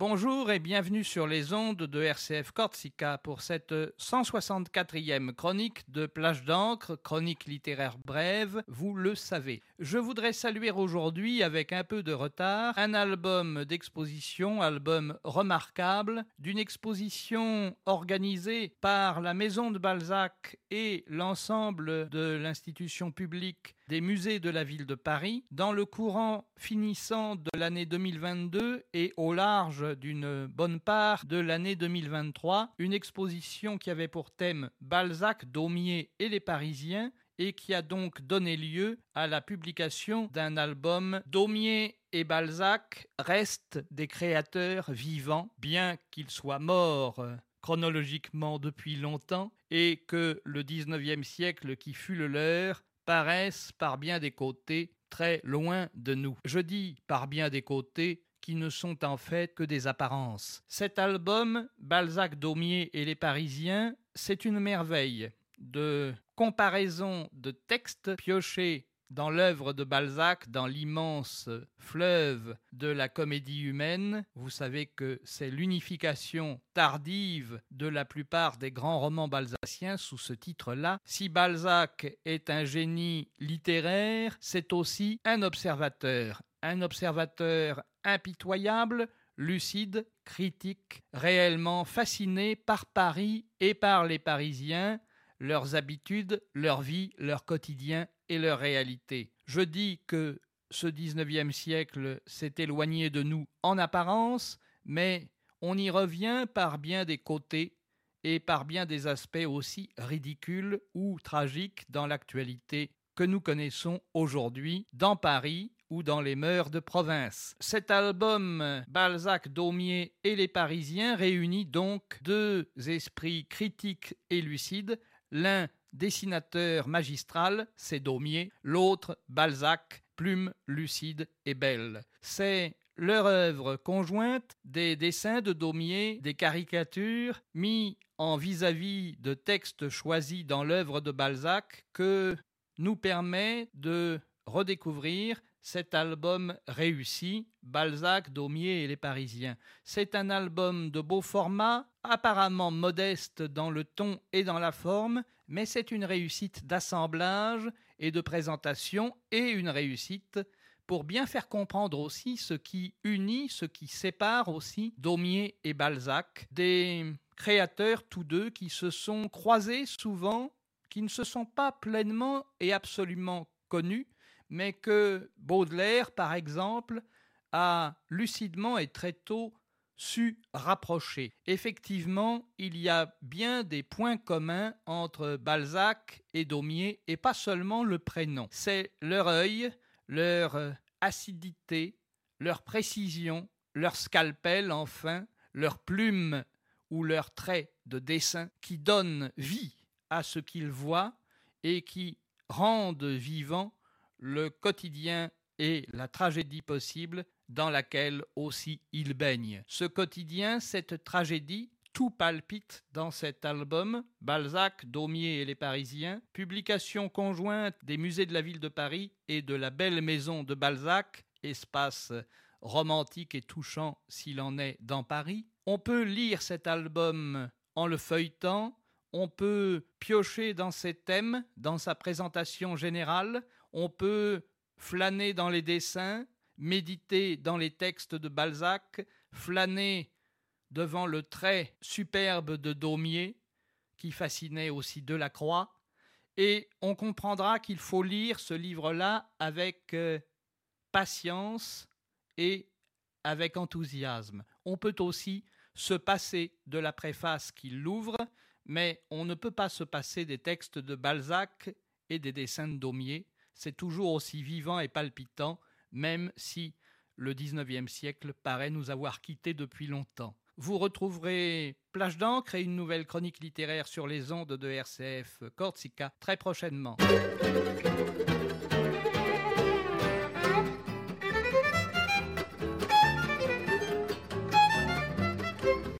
Bonjour et bienvenue sur les ondes de RCF Corsica pour cette 164e chronique de Plage d'encre, chronique littéraire brève, vous le savez. Je voudrais saluer aujourd'hui, avec un peu de retard, un album d'exposition, album remarquable, d'une exposition organisée par la Maison de Balzac et l'ensemble de l'institution publique des musées de la ville de Paris dans le courant finissant de l'année 2022 et au large d'une bonne part de l'année 2023, une exposition qui avait pour thème Balzac, Daumier et les Parisiens et qui a donc donné lieu à la publication d'un album. Daumier et Balzac restent des créateurs vivants, bien qu'ils soient morts chronologiquement depuis longtemps, et que le XIXe siècle qui fut le leur paraissent par bien des côtés très loin de nous. Je dis par bien des côtés qui ne sont en fait que des apparences. Cet album, Balzac, Daumier et les Parisiens, c'est une merveille de comparaison de textes piochés dans l'œuvre de Balzac, dans l'immense fleuve de la comédie humaine, vous savez que c'est l'unification tardive de la plupart des grands romans balzaciens sous ce titre-là. Si Balzac est un génie littéraire, c'est aussi un observateur, un observateur impitoyable, lucide, critique, réellement fasciné par Paris et par les Parisiens, leurs habitudes, leur vie, leur quotidien et leur réalité. Je dis que ce 19e siècle s'est éloigné de nous en apparence, mais on y revient par bien des côtés et par bien des aspects aussi ridicules ou tragiques dans l'actualité que nous connaissons aujourd'hui dans Paris ou dans les mœurs de province. Cet album Balzac, Daumier et les Parisiens réunit donc deux esprits critiques et lucides, l'un dessinateur magistral, c'est Daumier, l'autre Balzac, plume lucide et belle. C'est leur œuvre conjointe, des dessins de Daumier, des caricatures mis en vis-à-vis -vis de textes choisis dans l'œuvre de Balzac que nous permet de redécouvrir cet album réussi, Balzac, Daumier et les Parisiens. C'est un album de beau format, apparemment modeste dans le ton et dans la forme, mais c'est une réussite d'assemblage et de présentation et une réussite pour bien faire comprendre aussi ce qui unit, ce qui sépare aussi Daumier et Balzac, des créateurs tous deux qui se sont croisés souvent, qui ne se sont pas pleinement et absolument connus, mais que Baudelaire, par exemple, a lucidement et très tôt su rapprocher. Effectivement, il y a bien des points communs entre Balzac et Daumier, et pas seulement le prénom. C'est leur œil, leur acidité, leur précision, leur scalpel enfin, leur plume ou leur trait de dessin qui donnent vie à ce qu'ils voient et qui rendent vivant le quotidien et la tragédie possible dans laquelle aussi il baigne. Ce quotidien, cette tragédie, tout palpite dans cet album, Balzac, Daumier et les Parisiens, publication conjointe des musées de la ville de Paris et de la belle maison de Balzac, espace romantique et touchant s'il en est dans Paris. On peut lire cet album en le feuilletant, on peut piocher dans ses thèmes, dans sa présentation générale, on peut flâner dans les dessins, méditer dans les textes de Balzac, flâner devant le trait superbe de Daumier, qui fascinait aussi Delacroix, et on comprendra qu'il faut lire ce livre-là avec euh, patience et avec enthousiasme. On peut aussi se passer de la préface qui l'ouvre, mais on ne peut pas se passer des textes de Balzac et des dessins de Daumier c'est toujours aussi vivant et palpitant, même si le XIXe siècle paraît nous avoir quittés depuis longtemps. Vous retrouverez Plage d'encre et une nouvelle chronique littéraire sur les ondes de RCF Corsica très prochainement.